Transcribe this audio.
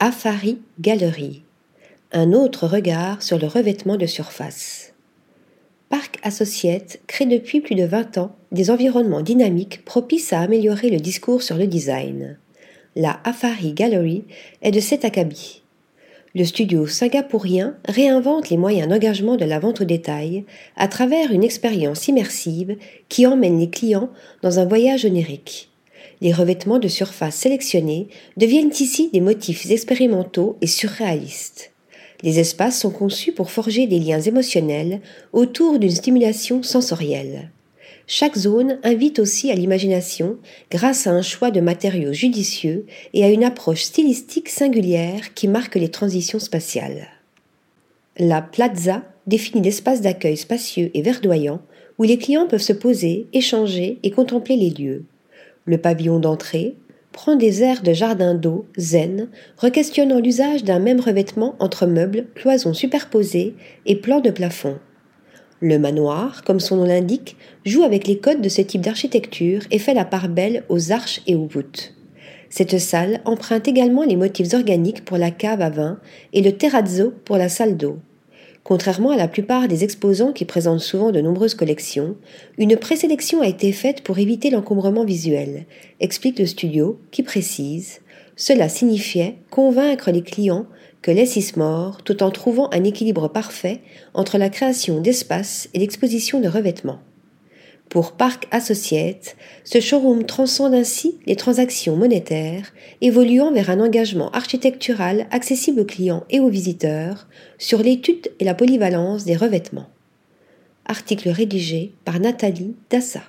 Afari Gallery. Un autre regard sur le revêtement de surface. Parc Associate crée depuis plus de 20 ans des environnements dynamiques propices à améliorer le discours sur le design. La Afari Gallery est de cet acabit. Le studio singapourien réinvente les moyens d'engagement de la vente au détail à travers une expérience immersive qui emmène les clients dans un voyage onirique. Les revêtements de surface sélectionnés deviennent ici des motifs expérimentaux et surréalistes. Les espaces sont conçus pour forger des liens émotionnels autour d'une stimulation sensorielle. Chaque zone invite aussi à l'imagination grâce à un choix de matériaux judicieux et à une approche stylistique singulière qui marque les transitions spatiales. La plaza définit l'espace d'accueil spacieux et verdoyant où les clients peuvent se poser, échanger et contempler les lieux. Le pavillon d'entrée prend des airs de jardin d'eau zen, requestionnant l'usage d'un même revêtement entre meubles, cloisons superposées et plans de plafond. Le manoir, comme son nom l'indique, joue avec les codes de ce type d'architecture et fait la part belle aux arches et aux voûtes. Cette salle emprunte également les motifs organiques pour la cave à vin et le terrazzo pour la salle d'eau. Contrairement à la plupart des exposants qui présentent souvent de nombreuses collections, une présélection a été faite pour éviter l'encombrement visuel, explique le studio, qui précise Cela signifiait convaincre les clients que mort tout en trouvant un équilibre parfait entre la création d'espace et l'exposition de revêtements. Pour Park Associates, ce showroom transcende ainsi les transactions monétaires, évoluant vers un engagement architectural accessible aux clients et aux visiteurs sur l'étude et la polyvalence des revêtements. Article rédigé par Nathalie Dassa.